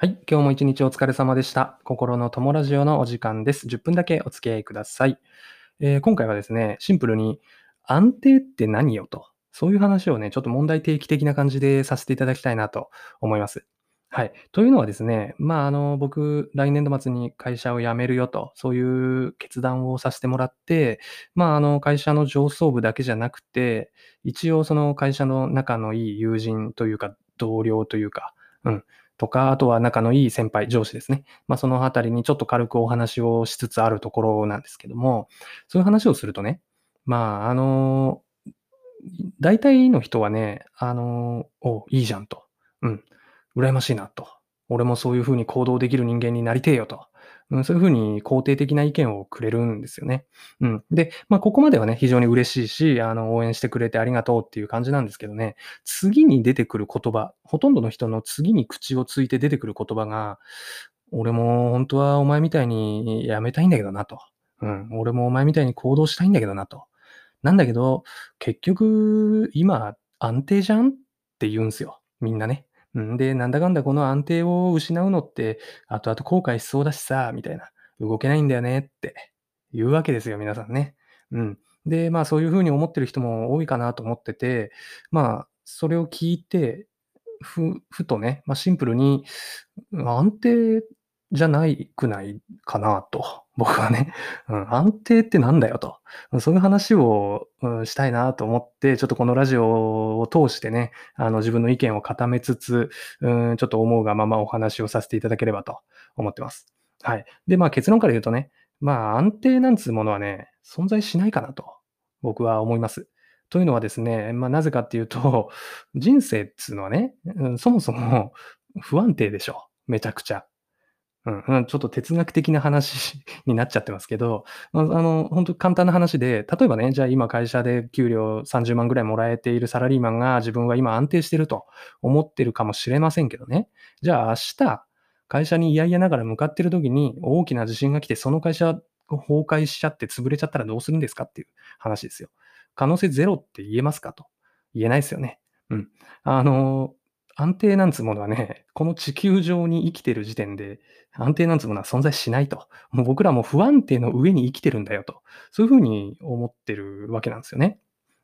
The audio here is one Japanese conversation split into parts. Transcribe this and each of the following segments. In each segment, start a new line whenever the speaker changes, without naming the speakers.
はい。今日も一日お疲れ様でした。心の友ラジオのお時間です。10分だけお付き合いください。えー、今回はですね、シンプルに安定って何よと、そういう話をね、ちょっと問題提起的な感じでさせていただきたいなと思います。はい。というのはですね、まあ、あの、僕、来年度末に会社を辞めるよと、そういう決断をさせてもらって、まあ、あの、会社の上層部だけじゃなくて、一応その会社の仲のいい友人というか、同僚というか、うん、とか、あとは仲のいい先輩、上司ですね。まあ、そのあたりにちょっと軽くお話をしつつあるところなんですけども、そういう話をするとね、まあ、あの、大体の人はね、あの、お、いいじゃんと。うん、羨ましいなと。俺もそういうふうに行動できる人間になりてえよと。うん、そういうふうに肯定的な意見をくれるんですよね。うん。で、まあ、ここまではね、非常に嬉しいし、あの、応援してくれてありがとうっていう感じなんですけどね、次に出てくる言葉、ほとんどの人の次に口をついて出てくる言葉が、俺も本当はお前みたいにやめたいんだけどなと。うん。俺もお前みたいに行動したいんだけどなと。なんだけど、結局、今、安定じゃんって言うんすよ。みんなね。うん、で、なんだかんだこの安定を失うのって、後々後悔しそうだしさ、みたいな。動けないんだよねって言うわけですよ、皆さんね。うん。で、まあそういうふうに思ってる人も多いかなと思ってて、まあそれを聞いて、ふ、ふとね、まあシンプルに安定じゃないくないかなと。僕はね、うん、安定ってなんだよと。そういう話を、うん、したいなと思って、ちょっとこのラジオを通してね、あの自分の意見を固めつつ、うん、ちょっと思うがままお話をさせていただければと思ってます。はい。で、まあ結論から言うとね、まあ安定なんつうものはね、存在しないかなと僕は思います。というのはですね、まあなぜかっていうと、人生っつうのはね、うん、そもそも不安定でしょ。めちゃくちゃ。うん、ちょっと哲学的な話になっちゃってますけど、あの、本当簡単な話で、例えばね、じゃあ今会社で給料30万ぐらいもらえているサラリーマンが自分は今安定してると思ってるかもしれませんけどね。じゃあ明日、会社に嫌々ながら向かってる時に大きな地震が来て、その会社崩壊しちゃって潰れちゃったらどうするんですかっていう話ですよ。可能性ゼロって言えますかと。言えないですよね。うん。あの、安定なんつうものはね、この地球上に生きてる時点で、安定なんつうものは存在しないと。もう僕らも不安定の上に生きてるんだよと。そういうふうに思ってるわけなんですよね。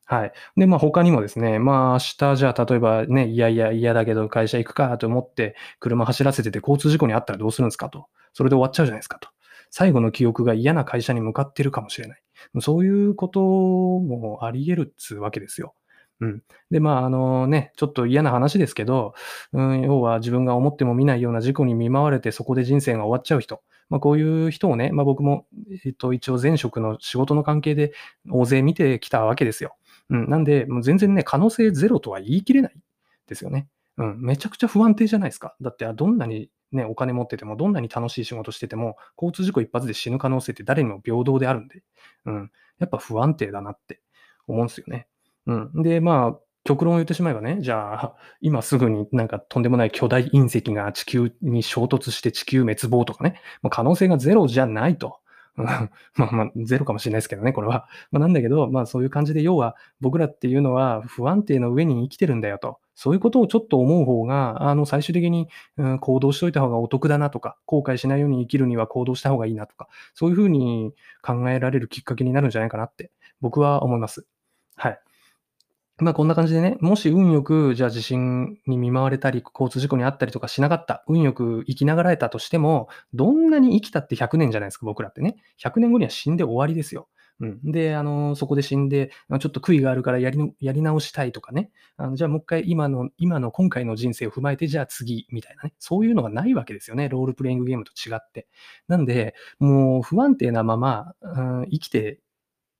はい。で、まあ他にもですね、まあ明日じゃあ例えばね、いやいや嫌だけど会社行くかと思って車走らせてて交通事故にあったらどうするんですかと。それで終わっちゃうじゃないですかと。最後の記憶が嫌な会社に向かってるかもしれない。そういうこともあり得るっつうわけですよ。うん。で、まあ、あのね、ちょっと嫌な話ですけど、うん、要は自分が思っても見ないような事故に見舞われて、そこで人生が終わっちゃう人。まあ、こういう人をね、まあ、僕も、えっと、一応前職の仕事の関係で大勢見てきたわけですよ。うん。なんで、もう全然ね、可能性ゼロとは言い切れないですよね。うん。めちゃくちゃ不安定じゃないですか。だって、どんなにね、お金持ってても、どんなに楽しい仕事してても、交通事故一発で死ぬ可能性って誰にも平等であるんで、うん。やっぱ不安定だなって思うんですよね。うん。で、まあ、極論を言ってしまえばね、じゃあ、今すぐになんかとんでもない巨大隕石が地球に衝突して地球滅亡とかね、まあ、可能性がゼロじゃないと。まあまあ、ゼロかもしれないですけどね、これは。まあ、なんだけど、まあそういう感じで、要は僕らっていうのは不安定の上に生きてるんだよと。そういうことをちょっと思う方が、あの、最終的に、うん、行動しといた方がお得だなとか、後悔しないように生きるには行動した方がいいなとか、そういうふうに考えられるきっかけになるんじゃないかなって、僕は思います。はい。まあこんな感じでね、もし運よく、じゃあ地震に見舞われたり、交通事故にあったりとかしなかった、運よく生きながらえたとしても、どんなに生きたって100年じゃないですか、僕らってね。100年後には死んで終わりですよ。うん。で、あの、そこで死んで、ちょっと悔いがあるからやりのやり直したいとかね。あのじゃあもう一回今の、今の今回の人生を踏まえて、じゃあ次、みたいなね。そういうのがないわけですよね。ロールプレイングゲームと違って。なんで、もう不安定なまま、うん、生きて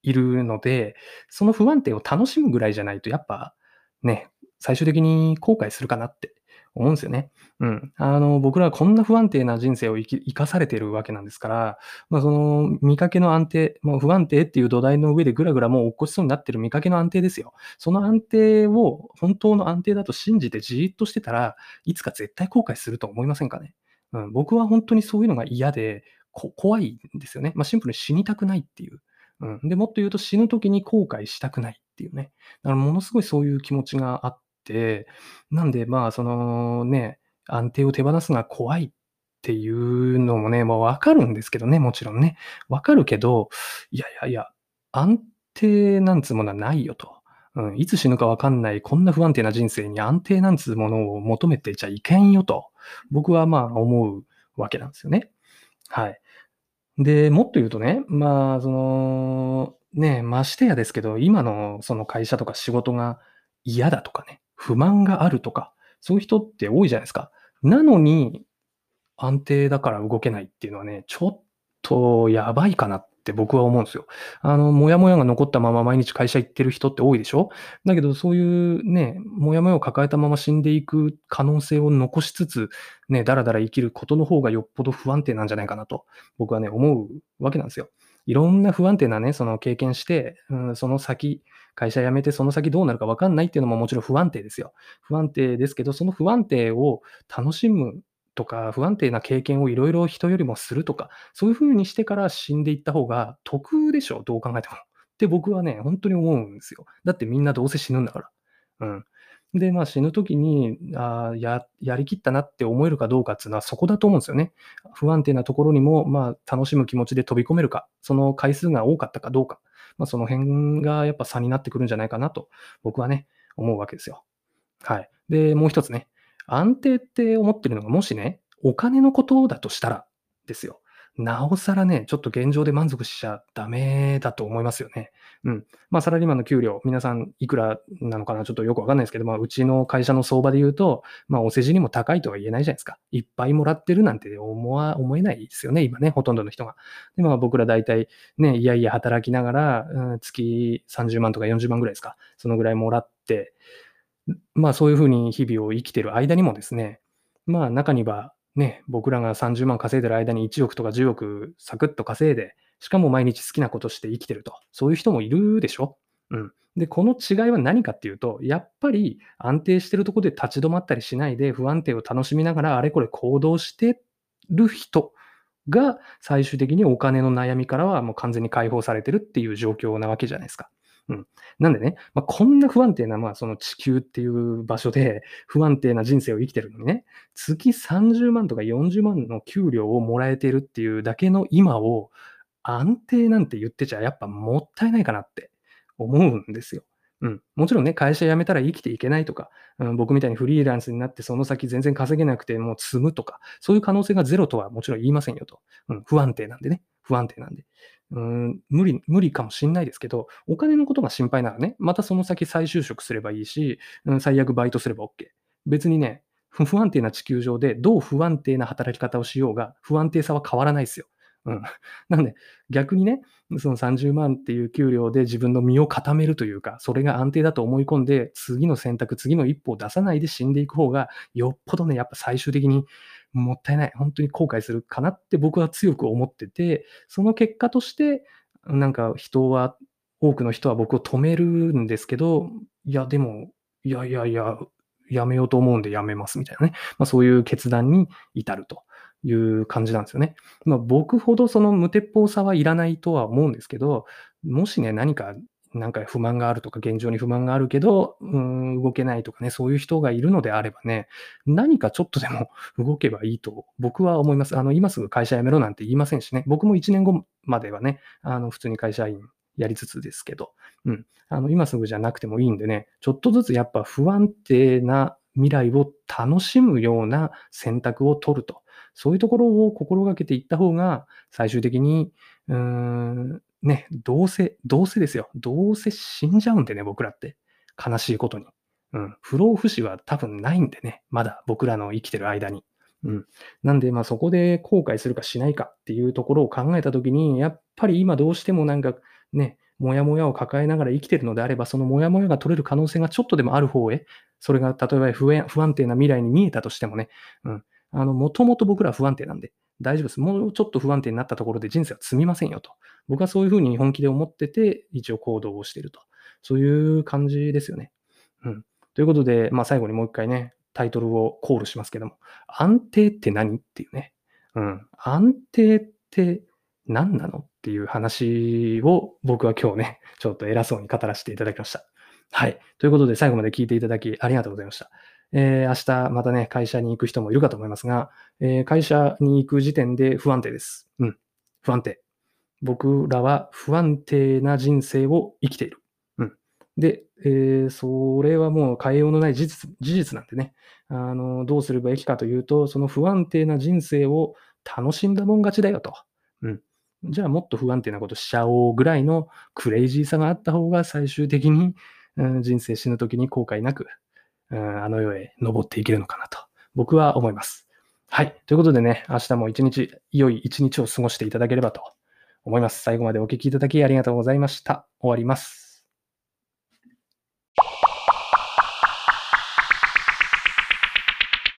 いるので、その不安定を楽しむぐらいじゃないと、やっぱね、最終的に後悔するかなって思うんですよね。うん。あの、僕らはこんな不安定な人生を生き生かされてるわけなんですから、まあ、その見かけの安定、もう不安定っていう土台の上でぐらぐらもう落っこちそうになってる見かけの安定ですよ。その安定を本当の安定だと信じてじーっとしてたらいつか絶対後悔すると思いませんかね。うん、僕は本当にそういうのが嫌で、怖いんですよね。まあ、シンプルに死にたくないっていう。うん。で、もっと言うと死ぬ時に後悔したくないっていうね。だからものすごいそういう気持ちがあって、なんでまあそのね、安定を手放すのは怖いっていうのもね、もうわかるんですけどね、もちろんね。わかるけど、いやいやいや、安定なんつうものはないよと。うん、いつ死ぬかわかんない、こんな不安定な人生に安定なんつうものを求めてちゃいけんよと、僕はまあ思うわけなんですよね。はい。で、もっと言うとね、まあ、その、ね、ましてやですけど、今のその会社とか仕事が嫌だとかね、不満があるとか、そういう人って多いじゃないですか。なのに、安定だから動けないっていうのはね、ちょっとやばいかなっって僕は思うんですよ。あの、もやもやが残ったまま毎日会社行ってる人って多いでしょ？だけど、そういうね、もやもやを抱えたまま死んでいく可能性を残しつつ、ね、だらだら生きることの方がよっぽど不安定なんじゃないかなと、僕はね、思うわけなんですよ。いろんな不安定なね、その経験して、うん、その先、会社辞めてその先どうなるか分かんないっていうのももちろん不安定ですよ。不安定ですけど、その不安定を楽しむとか、不安定な経験をいろいろ人よりもするとか、そういう風にしてから死んでいった方が得でしょ、どう考えても。って僕はね、本当に思うんですよ。だってみんなどうせ死ぬんだから。うん。で、まあ死ぬ時に、あや、やりきったなって思えるかどうかっていうのはそこだと思うんですよね。不安定なところにも、まあ楽しむ気持ちで飛び込めるか、その回数が多かったかどうか、まあその辺がやっぱ差になってくるんじゃないかなと、僕はね、思うわけですよ。はい。で、もう一つね、安定って思ってるのが、もしね、お金のことだとしたらですよ。なおさらね、ちょっと現状で満足しちゃダメだと思いますよね。うん。まあ、サラリーマンの給料、皆さんいくらなのかな、ちょっとよくわかんないですけど、まあ、うちの会社の相場で言うと、まあ、お世辞にも高いとは言えないじゃないですか。いっぱいもらってるなんて思わ、思えないですよね、今ね、ほとんどの人が。で、まあ、僕ら大体ね、いやいや働きながら、うん、月30万とか40万ぐらいですか。そのぐらいもらって、まあ、そういうふうに日々を生きてる間にもですね、まあ、中には、ね、僕らが30万稼いでる間に1億とか10億サクッと稼いで、しかも毎日好きなことして生きてると。そういう人もいるでしょ？うん。で、この違いは何かっていうと、やっぱり安定してるとこで立ち止まったりしないで不安定を楽しみながらあれこれ行動してる人が最終的にお金の悩みからはもう完全に解放されてるっていう状況なわけじゃないですか。うん。なんでね、まあ、こんな不安定な、まあ、その地球っていう場所で不安定な人生を生きてるのにね、月30万とか40万の給料をもらえてるっていうだけの今を安定なんて言ってちゃやっぱもったいないかなって思うんですよ。うん。もちろんね、会社辞めたら生きていけないとか、うん、僕みたいにフリーランスになってその先全然稼げなくてもう積むとか、そういう可能性がゼロとはもちろん言いませんよと。うん、不安定なんでね。不安定なんで。うん、無理、無理かもしんないですけど、お金のことが心配ならね、またその先再就職すればいいし、うん、最悪バイトすれば OK。別にね、不安定な地球上でどう不安定な働き方をしようが、不安定さは変わらないですよ。うん。なので、逆にね、その30万っていう給料で自分の身を固めるというか、それが安定だと思い込んで、次の選択、次の一歩を出さないで死んでいく方が、よっぽどね、やっぱ最終的にもったいない。本当に後悔するかなって僕は強く思ってて、その結果として、なんか人は、多くの人は僕を止めるんですけど、いや、でも、いやいやいや、やめようと思うんでやめますみたいなね。まあ、そういう決断に至るという感じなんですよね。まあ、僕ほどその無鉄砲さはいらないとは思うんですけど、もしね、何かなんか不満があるとか、現状に不満があるけど、うん、動けないとかね、そういう人がいるのであればね、何かちょっとでも 動けばいいと僕は思います。あの、今すぐ会社辞めろなんて言いませんしね、僕も1年後まではね、あの、普通に会社員やりつつですけど、うん、あの、今すぐじゃなくてもいいんでね、ちょっとずつやっぱ不安定な未来を楽しむような選択を取ると。そういうところを心がけていった方が、最終的に、うーん、ね、どうせ、どうせですよ。どうせ死んじゃうんでね、僕らって。悲しいことに。うん。不老不死は多分ないんでね。まだ僕らの生きてる間に。うん。なんで、まあそこで後悔するかしないかっていうところを考えたときに、やっぱり今どうしてもなんかね、もやもやを抱えながら生きてるのであれば、そのもやもやが取れる可能性がちょっとでもある方へ、それが例えば不安定な未来に見えたとしてもね、うん。あの、もともと僕ら不安定なんで、大丈夫です。もうちょっと不安定になったところで人生は積みませんよと。僕はそういうふうに本気で思ってて、一応行動をしていると。そういう感じですよね。うん。ということで、まあ最後にもう一回ね、タイトルをコールしますけども、安定って何っていうね。うん。安定って何なのっていう話を僕は今日ね、ちょっと偉そうに語らせていただきました。はい。ということで最後まで聞いていただきありがとうございました。えー、明日またね、会社に行く人もいるかと思いますが、えー、会社に行く時点で不安定です。うん。不安定。僕らは不安定な人生を生きている。うん。で、えー、それはもう変えようのない事実、事実なんでね。あの、どうすればいいかというと、その不安定な人生を楽しんだもん勝ちだよと。うん。じゃあもっと不安定なことしちゃおうぐらいのクレイジーさがあった方が最終的に、うん、人生死ぬ時に後悔なくあの世へ登っていけるのかなと、僕は思います。はい。ということでね、明日も一日、良い一日を過ごしていただければと思います。最後までお聴きいただきありがとうございました。終わります。